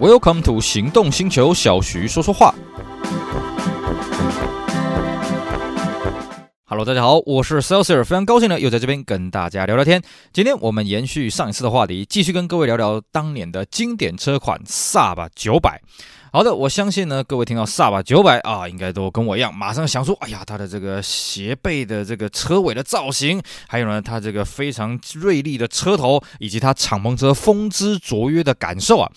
Welcome to 行动星球，小徐说说话。Hello，大家好，我是 Celsius，非常高兴呢，又在这边跟大家聊聊天。今天我们延续上一次的话题，继续跟各位聊聊当年的经典车款萨巴九百。好的，我相信呢，各位听到 Saab 900啊，应该都跟我一样，马上想说，哎呀，它的这个斜背的这个车尾的造型，还有呢，它这个非常锐利的车头，以及它敞篷车风姿卓约的感受啊。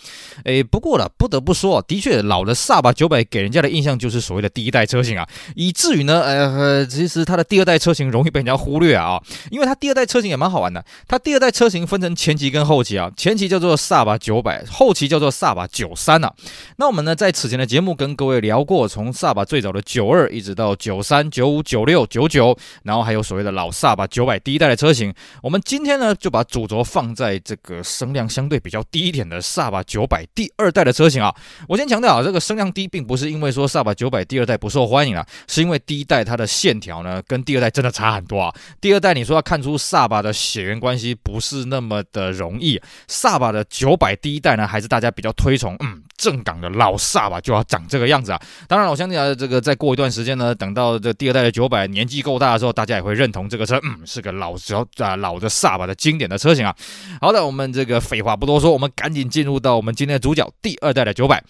诶，不过呢，不得不说，的确，老的 Saab 900给人家的印象就是所谓的第一代车型啊，以至于呢，呃，其实它的第二代车型容易被人家忽略啊，因为它第二代车型也蛮好玩的，它第二代车型分成前期跟后期啊，前期叫做 Saab 900，后期叫做 Saab 93啊，那我们。那在此前的节目跟各位聊过，从萨巴最早的九二一直到九三、九五、九六、九九，然后还有所谓的老萨巴九百第一代的车型。我们今天呢就把主轴放在这个声量相对比较低一点的萨巴九百第二代的车型啊。我先强调啊，这个声量低并不是因为说萨巴九百第二代不受欢迎啊，是因为第一代它的线条呢跟第二代真的差很多啊。第二代你说要看出萨巴的血缘关系不是那么的容易。萨巴的九百第一代呢还是大家比较推崇，嗯。正港的老萨吧就要长这个样子啊！当然，我相信啊，这个再过一段时间呢，等到这第二代的九百年纪够大的时候，大家也会认同这个车，嗯，是个老小啊老的萨吧的经典的车型啊。好的，我们这个废话不多说，我们赶紧进入到我们今天的主角——第二代的九百。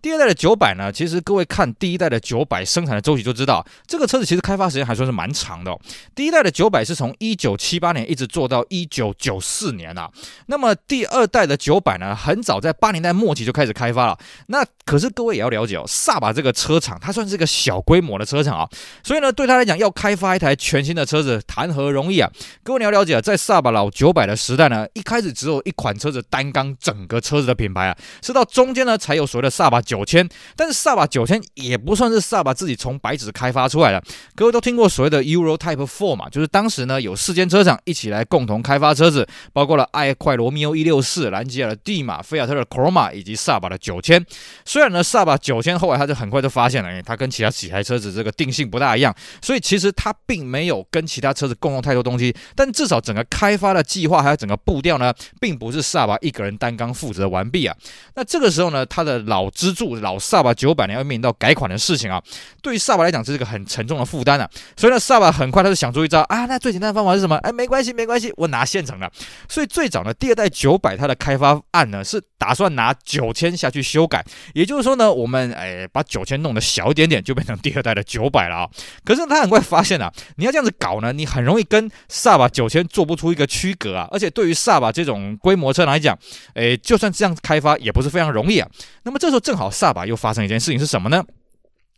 第二代的九百呢，其实各位看第一代的九百生产的周期就知道，这个车子其实开发时间还算是蛮长的哦。第一代的九百是从一九七八年一直做到一九九四年啊。那么第二代的九百呢，很早在八年代末期就开始开发了。那可是各位也要了解哦，萨巴这个车厂它算是一个小规模的车厂啊，所以呢，对他来讲要开发一台全新的车子，谈何容易啊？各位你要了解啊，在萨巴老九百的时代呢，一开始只有一款车子担纲整个车子的品牌啊，是到中间呢才有所谓的萨巴。九千，但是萨巴九千也不算是萨巴自己从白纸开发出来的。各位都听过所谓的 Euro Type Four 嘛，就是当时呢有四间车厂一起来共同开发车子，包括了爱快罗密欧一六四、兰吉亚的蒂马、菲亚特的 Croma 以及萨巴的九千。虽然呢萨巴九千后来他就很快就发现了，哎，它跟其他几台车子这个定性不大一样，所以其实它并没有跟其他车子共用太多东西。但至少整个开发的计划还有整个步调呢，并不是萨巴一个人担纲负责完毕啊。那这个时候呢，他的老支柱老萨巴九百年要面临到改款的事情啊，对于萨巴来讲这是一个很沉重的负担啊，所以呢，萨巴很快他就想出一招啊，那最简单的方法是什么？哎，没关系，没关系，我拿现成的。所以最早呢，第二代九百它的开发案呢是打算拿九千下去修改，也就是说呢，我们哎把九千弄得小一点点，就变成第二代的九百了啊。可是他很快发现啊，你要这样子搞呢，你很容易跟萨巴九千做不出一个区隔啊，而且对于萨巴这种规模车来讲，哎，就算这样子开发也不是非常容易啊。那么这时候正好萨巴又发生一件事情是什么呢？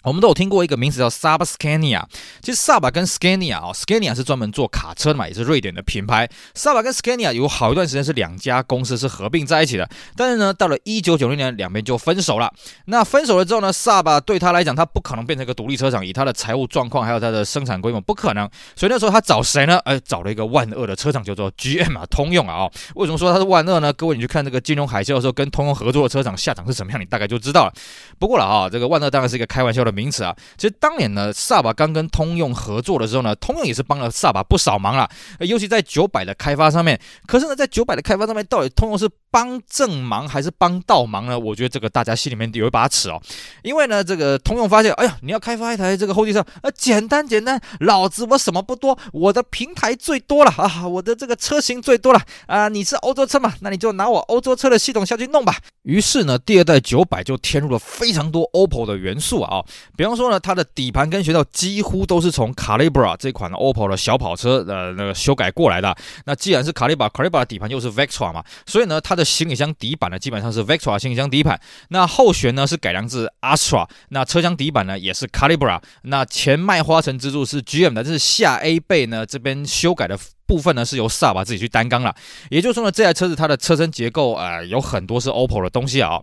我们都有听过一个名词叫 Saab Scania，其实 Saab 跟 Scania 啊，Scania 是专门做卡车的嘛，也是瑞典的品牌。Saab 跟 Scania 有好一段时间是两家公司是合并在一起的，但是呢，到了一九九零年，两边就分手了。那分手了之后呢，Saab 对他来讲，他不可能变成一个独立车厂，以他的财务状况还有他的生产规模，不可能。所以那时候他找谁呢？哎，找了一个万恶的车厂，叫做 GM 啊，通用啊。为什么说他是万恶呢？各位你去看这个金融海啸的时候，跟通用合作的车厂下场是什么样，你大概就知道了。不过了啊，这个万恶当然是一个开玩笑的名词啊。其实当年呢，萨巴刚跟通用合作的时候呢，通用也是帮了萨巴不少忙了，尤其在九百的开发上面。可是呢，在九百的开发上面，到底通用是帮正忙还是帮倒忙呢？我觉得这个大家心里面有一把尺哦。因为呢，这个通用发现，哎呀，你要开发一台这个后继车，呃，简单简单，老子我什么不多，我的平台最多了啊，我的这个车型最多了啊，你是欧洲车嘛，那你就拿我欧洲车的系统下去弄吧。于是呢，第二代九百就添入了非常多 OPPO 的元素啊，比方说呢，它的底盘跟悬吊几乎都是从 Calibra 这款 Opel 的小跑车的那个修改过来的。那既然是 Calibra，Calibra 的底盘又是 Vectra 嘛，所以呢，它的行李箱底板呢基本上是 Vectra 行李箱底盘。那后悬呢是改良自 Astra，那车厢底板呢也是 Calibra。那前麦花臣支柱是 GM 的，这是下 A 背呢这边修改的。部分呢是由萨巴自己去担纲了，也就是说呢，这台车子它的车身结构啊、呃、有很多是 OPPO 的东西啊、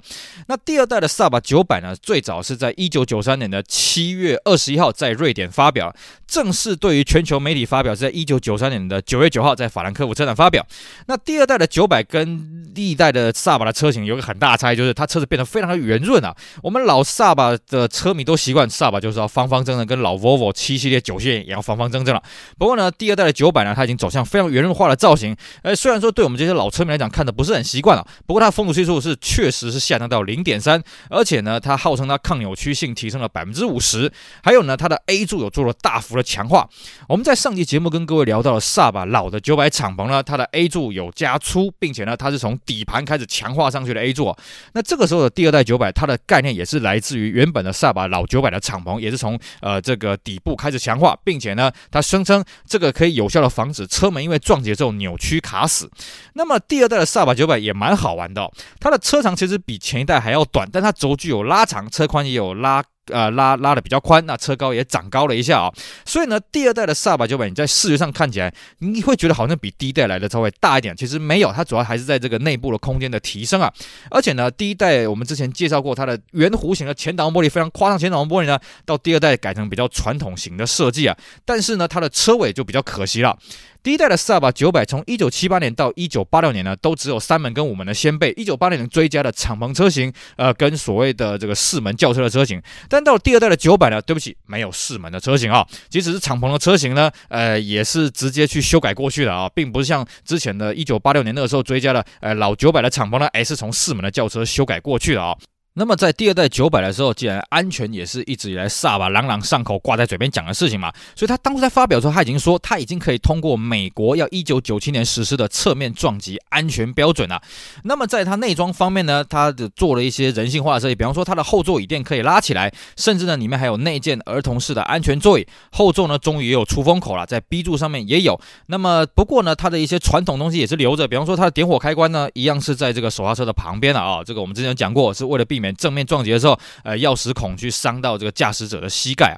那第二代的萨巴九百呢，最早是在一九九三年的七月二十一号在瑞典发表，正式对于全球媒体发表是在一九九三年的九月九号在法兰克福车展发表。那第二代的九百跟第一代的萨巴的车型有个很大的差异，就是它车子变得非常的圆润啊。我们老萨巴的车迷都习惯萨巴就是要方方正正，跟老 Volvo 七系列、九系列也要方方正正了。不过呢，第二代的九百呢，它已经走向。像非常圆润化的造型。呃，虽然说对我们这些老车迷来讲看的不是很习惯啊，不过它风阻系数是确实是下降到零点三，而且呢，它号称它抗扭曲性提升了百分之五十，还有呢，它的 A 柱有做了大幅的强化。我们在上期节目跟各位聊到了萨巴老的九百敞篷呢，它的 A 柱有加粗，并且呢，它是从底盘开始强化上去的 A 柱。那这个时候的第二代九百，它的概念也是来自于原本的萨巴老九百的敞篷，也是从呃这个底部开始强化，并且呢，它声称这个可以有效的防止车门因为撞击之后扭曲卡死。那么第二代的萨巴九百也蛮好玩的，它的车长其实比前一代还要短，但它轴距有拉长，车宽也有拉。呃，拉拉的比较宽，那车高也长高了一下啊、所以呢，第二代的萨巴九百，你在视觉上看起来，你会觉得好像比第一代来的稍微大一点，其实没有，它主要还是在这个内部的空间的提升啊。而且呢，第一代我们之前介绍过它的圆弧形的前挡风玻璃，非常夸张前挡风玻璃呢，到第二代改成比较传统型的设计啊，但是呢，它的车尾就比较可惜了。第一代的萨巴九百，从一九七八年到一九八六年呢，都只有三门跟五门的掀背。一九八六年追加的敞篷车型，呃，跟所谓的这个四门轿车的车型。但到了第二代的九百呢，对不起，没有四门的车型啊。即使是敞篷的车型呢，呃，也是直接去修改过去的啊，并不是像之前的一九八六年那个时候追加的呃老九百的敞篷呢，还是从四门的轿车修改过去的啊。那么在第二代九百的时候，既然安全也是一直以来萨巴朗朗上口挂在嘴边讲的事情嘛，所以他当初在发表的时候，他已经说他已经可以通过美国要一九九七年实施的侧面撞击安全标准了。那么在它内装方面呢，它的做了一些人性化的设计，比方说它的后座椅垫可以拉起来，甚至呢里面还有内建儿童式的安全座椅，后座呢终于也有出风口了，在 B 柱上面也有。那么不过呢，它的一些传统东西也是留着，比方说它的点火开关呢，一样是在这个手刹车的旁边了啊，这个我们之前讲过，是为了避免。正面撞击的时候，呃，钥匙孔去伤到这个驾驶者的膝盖啊。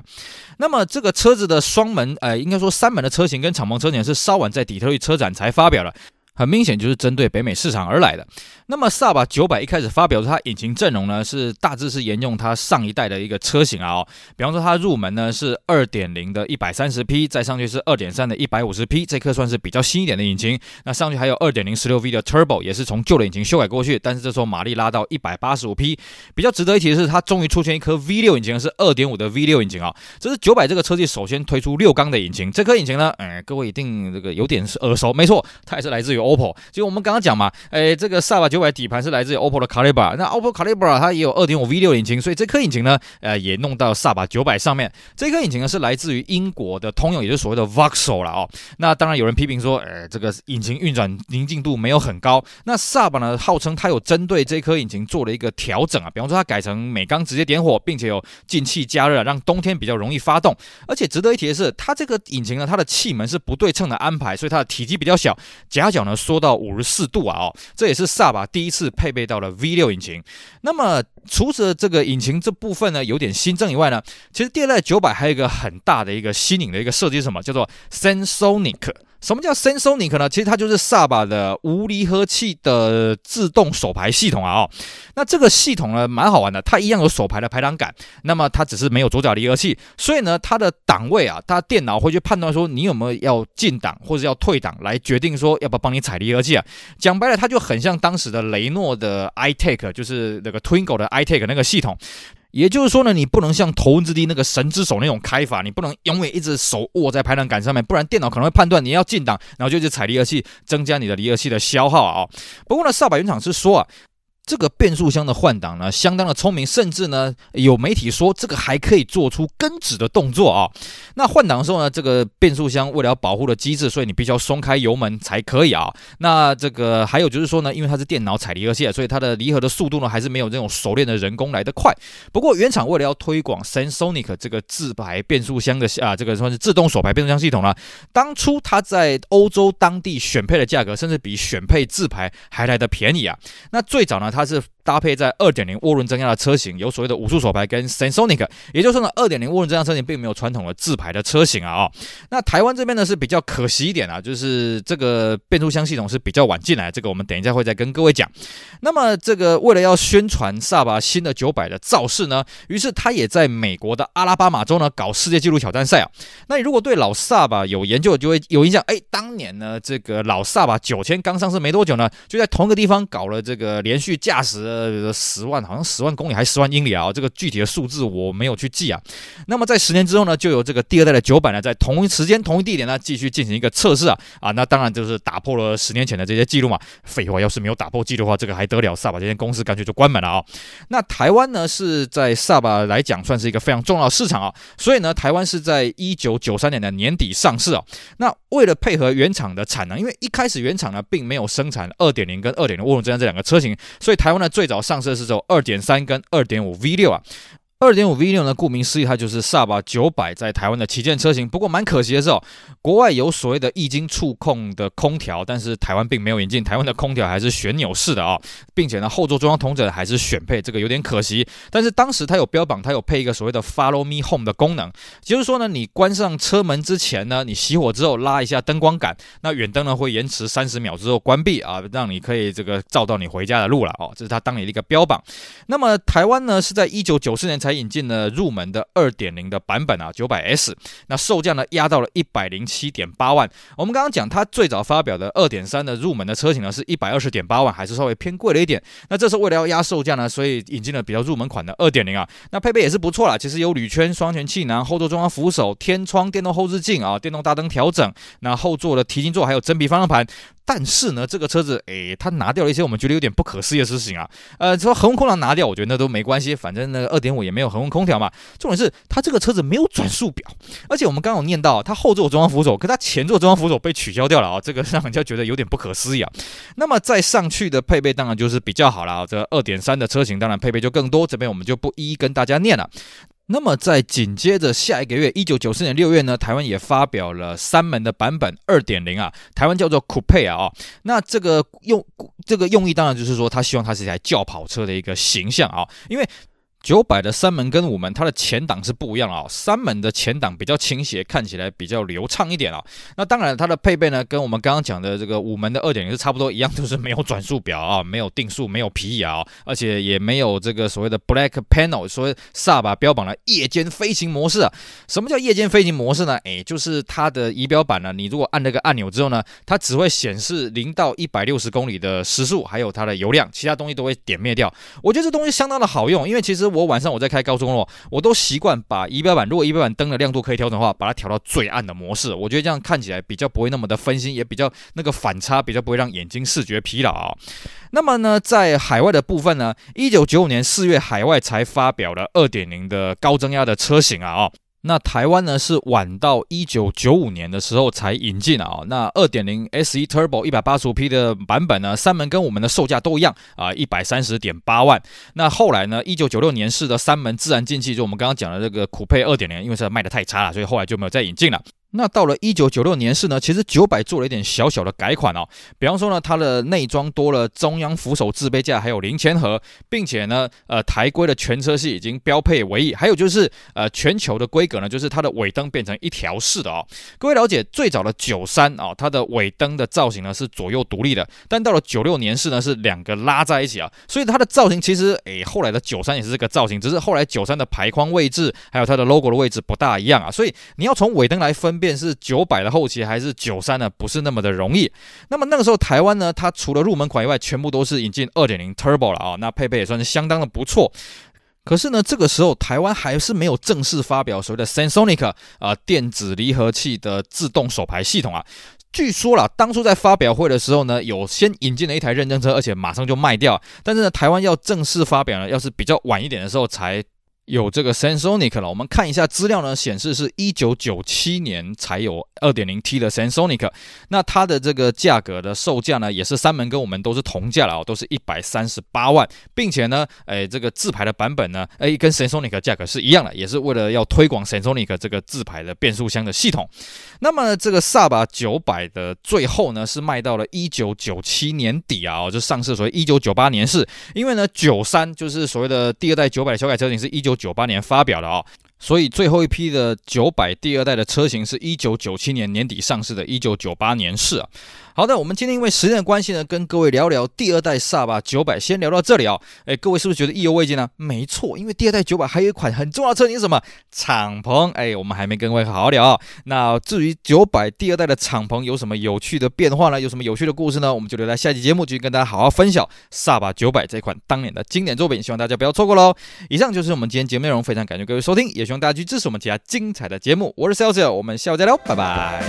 那么这个车子的双门，呃，应该说三门的车型跟敞篷车型是稍晚在底特律车展才发表了。很明显就是针对北美市场而来的。那么萨巴九百一开始发表的它引擎阵容呢，是大致是沿用它上一代的一个车型啊。哦，比方说它入门呢是二点零的一百三十匹，再上去是二点三的一百五十匹，这颗算是比较新一点的引擎。那上去还有二点零十六 V 的 Turbo，也是从旧的引擎修改过去，但是这时候马力拉到一百八十五匹。比较值得一提的是，它终于出现一颗 V 六引擎，是二点五的 V 六引擎啊。这是九百这个车系首先推出六缸的引擎，这颗引擎呢，哎，各位一定这个有点耳熟，没错，它也是来自于 OPPO，。就我们刚刚讲嘛，诶，这个萨巴九百底盘是来自于 OPPO 的 Calibra，那 OPPO Calibra 它也有2.5 V6 引擎，所以这颗引擎呢，呃，也弄到萨巴九百上面。这颗引擎呢是来自于英国的通用，也就是所谓的 Vauxhall 了哦。那当然有人批评说，诶，这个引擎运转宁静度没有很高。那萨巴呢，号称它有针对这颗引擎做了一个调整啊，比方说它改成每缸直接点火，并且有进气加热，让冬天比较容易发动。而且值得一提的是，它这个引擎呢，它的气门是不对称的安排，所以它的体积比较小，夹角呢缩到五十四度啊！哦，这也是萨巴第一次配备到了 V 六引擎。那么，除此这个引擎这部分呢有点新增以外呢，其实第二代九百还有一个很大的一个新颖的一个设计是什么？叫做 Sensonic。什么叫 Sensonic 呢？其实它就是萨巴的无离合器的自动手排系统啊！哦，那这个系统呢蛮好玩的，它一样有手排的排挡杆，那么它只是没有左脚离合器，所以呢，它的档位啊，它电脑会去判断说你有没有要进档或者要退档，来决定说要不要帮你踩离合器啊。讲白了，它就很像当时的雷诺的 iTAC，就是那个 Twingo 的 iTAC 那个系统。也就是说呢，你不能像头文字 D 那个神之手那种开法，你不能永远一直手握在排档杆上面，不然电脑可能会判断你要进档，然后就去踩离合器，增加你的离合器的消耗啊。不过呢，萨巴原厂是说啊。这个变速箱的换挡呢，相当的聪明，甚至呢，有媒体说这个还可以做出跟指的动作啊。那换挡的时候呢，这个变速箱为了要保护的机制，所以你必须要松开油门才可以啊。那这个还有就是说呢，因为它是电脑踩离合器，所以它的离合的速度呢，还是没有这种熟练的人工来得快。不过原厂为了要推广 Sensonic 这个自排变速箱的啊，这个算是自动手排变速箱系统呢，当初它在欧洲当地选配的价格，甚至比选配自排还来得便宜啊。那最早呢，它是搭配在二点零涡轮增压的车型，有所谓的五速手排跟 Sensonic，也就是说呢，二点零涡轮增压车型并没有传统的自排的车型啊、哦。那台湾这边呢是比较可惜一点啊，就是这个变速箱系统是比较晚进来，这个我们等一下会再跟各位讲。那么这个为了要宣传萨巴新的九百的造势呢，于是他也在美国的阿拉巴马州呢搞世界纪录挑战赛啊。那你如果对老萨巴有研究，就会有印象，哎，当年呢这个老萨巴九千刚上市没多久呢，就在同一个地方搞了这个连续驾驶。呃十万，好像十万公里还是十万英里啊？这个具体的数字我没有去记啊。那么在十年之后呢，就有这个第二代的九百呢，在同一时间、同一地点呢，继续进行一个测试啊啊，那当然就是打破了十年前的这些记录嘛。废话，要是没有打破记录的话，这个还得了？萨巴这间公司干脆就关门了啊。那台湾呢，是在萨巴来讲算是一个非常重要的市场啊，所以呢，台湾是在一九九三年的年底上市啊。那为了配合原厂的产能，因为一开始原厂呢并没有生产二点零跟二点零涡轮增压这两个车型，所以台湾呢最早上市的是走二点三跟二点五 V 六啊。二点五 V 六呢，顾名思义，它就是萨巴九百在台湾的旗舰车型。不过蛮可惜的是哦，国外有所谓的液晶触控的空调，但是台湾并没有引进。台湾的空调还是旋钮式的啊、哦，并且呢，后座中央同枕还是选配，这个有点可惜。但是当时它有标榜，它有配一个所谓的 Follow Me Home 的功能，就是说呢，你关上车门之前呢，你熄火之后拉一下灯光杆，那远灯呢会延迟三十秒之后关闭啊，让你可以这个照到你回家的路了哦。这是它当年的一个标榜。那么台湾呢是在一九九四年才。才引进了入门的二点零的版本啊，九百 S，那售价呢压到了一百零七点八万。我们刚刚讲，它最早发表的二点三的入门的车型呢是一百二十点八万，还是稍微偏贵了一点。那这是为了要压售价呢，所以引进了比较入门款的二点零啊。那配备也是不错啦，其实有铝圈、双全气囊、后座中央扶手、天窗、电动后视镜啊、电动大灯调整，那后座的提琴座还有真皮方向盘。但是呢，这个车子，诶，它拿掉了一些我们觉得有点不可思议的事情啊。呃，说恒温空调拿掉，我觉得那都没关系，反正那个二点五也没有恒温空调嘛。重点是它这个车子没有转速表，而且我们刚刚有念到，它后座中央扶手，可它前座中央扶手被取消掉了啊，这个让人家觉得有点不可思议啊。那么再上去的配备当然就是比较好了啊，这二点三的车型当然配备就更多，这边我们就不一一跟大家念了。那么在紧接着下一个月，一九九四年六月呢，台湾也发表了三门的版本二点零啊，台湾叫做 Coupe 啊，哦，那这个用这个用意当然就是说，他希望它是一台轿跑车的一个形象啊，因为。九百的三门跟五门，它的前挡是不一样啊、三门的前挡比较倾斜，看起来比较流畅一点啊、那当然，它的配备呢，跟我们刚刚讲的这个五门的二点零是差不多一样，就是没有转速表啊，没有定速，没有皮椅啊，而且也没有这个所谓的 Black Panel，所谓萨巴标榜的夜间飞行模式啊。什么叫夜间飞行模式呢？诶，就是它的仪表板呢，你如果按那个按钮之后呢，它只会显示零到一百六十公里的时速，还有它的油量，其他东西都会点灭掉。我觉得这东西相当的好用，因为其实。我晚上我在开高速公路，我都习惯把仪表板，如果仪表板灯的亮度可以调整的话，把它调到最暗的模式。我觉得这样看起来比较不会那么的分心，也比较那个反差比较不会让眼睛视觉疲劳。那么呢，在海外的部分呢，一九九五年四月海外才发表了二点零的高增压的车型啊哦。那台湾呢是晚到一九九五年的时候才引进啊，那二点零 SE Turbo 一百八十五匹的版本呢，三门跟我们的售价都一样啊，一百三十点八万。那后来呢，一九九六年式的三门自然进气，就我们刚刚讲的这个酷配二点零，因为是卖的太差了，所以后来就没有再引进了。那到了一九九六年式呢，其实九百做了一点小小的改款哦，比方说呢，它的内装多了中央扶手置杯架，还有零钱盒，并且呢，呃，台规的全车系已经标配尾翼，还有就是呃，全球的规格呢，就是它的尾灯变成一条式的哦。各位了解，最早的九三啊，它的尾灯的造型呢是左右独立的，但到了九六年式呢是两个拉在一起啊，所以它的造型其实诶，后来的九三也是这个造型，只是后来九三的排框位置还有它的 logo 的位置不大一样啊，所以你要从尾灯来分。便是九百的后期还是九三呢？不是那么的容易。那么那个时候台湾呢，它除了入门款以外，全部都是引进二点零 Turbo 了啊、那配备也算是相当的不错。可是呢，这个时候台湾还是没有正式发表所谓的 Sensonic 啊、电子离合器的自动手排系统啊。据说啦，当初在发表会的时候呢，有先引进了一台认证车，而且马上就卖掉。但是呢，台湾要正式发表呢，要是比较晚一点的时候才。有这个 Sensonic 了，我们看一下资料呢，显示是一九九七年才有二点零 T 的 Sensonic，那它的这个价格的售价呢，也是三门跟我们都是同价了哦，都是一百三十八万，并且呢，哎，这个自排的版本呢，哎，跟 Sensonic 价格是一样的，也是为了要推广 Sensonic 这个自排的变速箱的系统。那么这个萨巴九百的最后呢，是卖到了一九九七年底啊，哦，就上市，所以一九九八年是，因为呢，九三就是所谓的第二代九百的小改车型是一九。九八年发表的啊，所以最后一批的九百第二代的车型是一九九七年年底上市的，一九九八年是啊。好的，我们今天因为时间的关系呢，跟各位聊聊第二代萨巴九百，先聊到这里啊、哦。哎，各位是不是觉得意犹未尽呢？没错，因为第二代九百还有一款很重要的车型是什么？敞篷。哎，我们还没跟各位好好聊、哦。那至于九百第二代的敞篷有什么有趣的变化呢？有什么有趣的故事呢？我们就留在下期节目继续跟大家好好分享萨巴九百这款当年的经典作品，希望大家不要错过喽。以上就是我们今天节目内容，非常感谢各位收听，也希望大家去支持我们其他精彩的节目。我是 s a l e s 我们下午再聊，拜拜。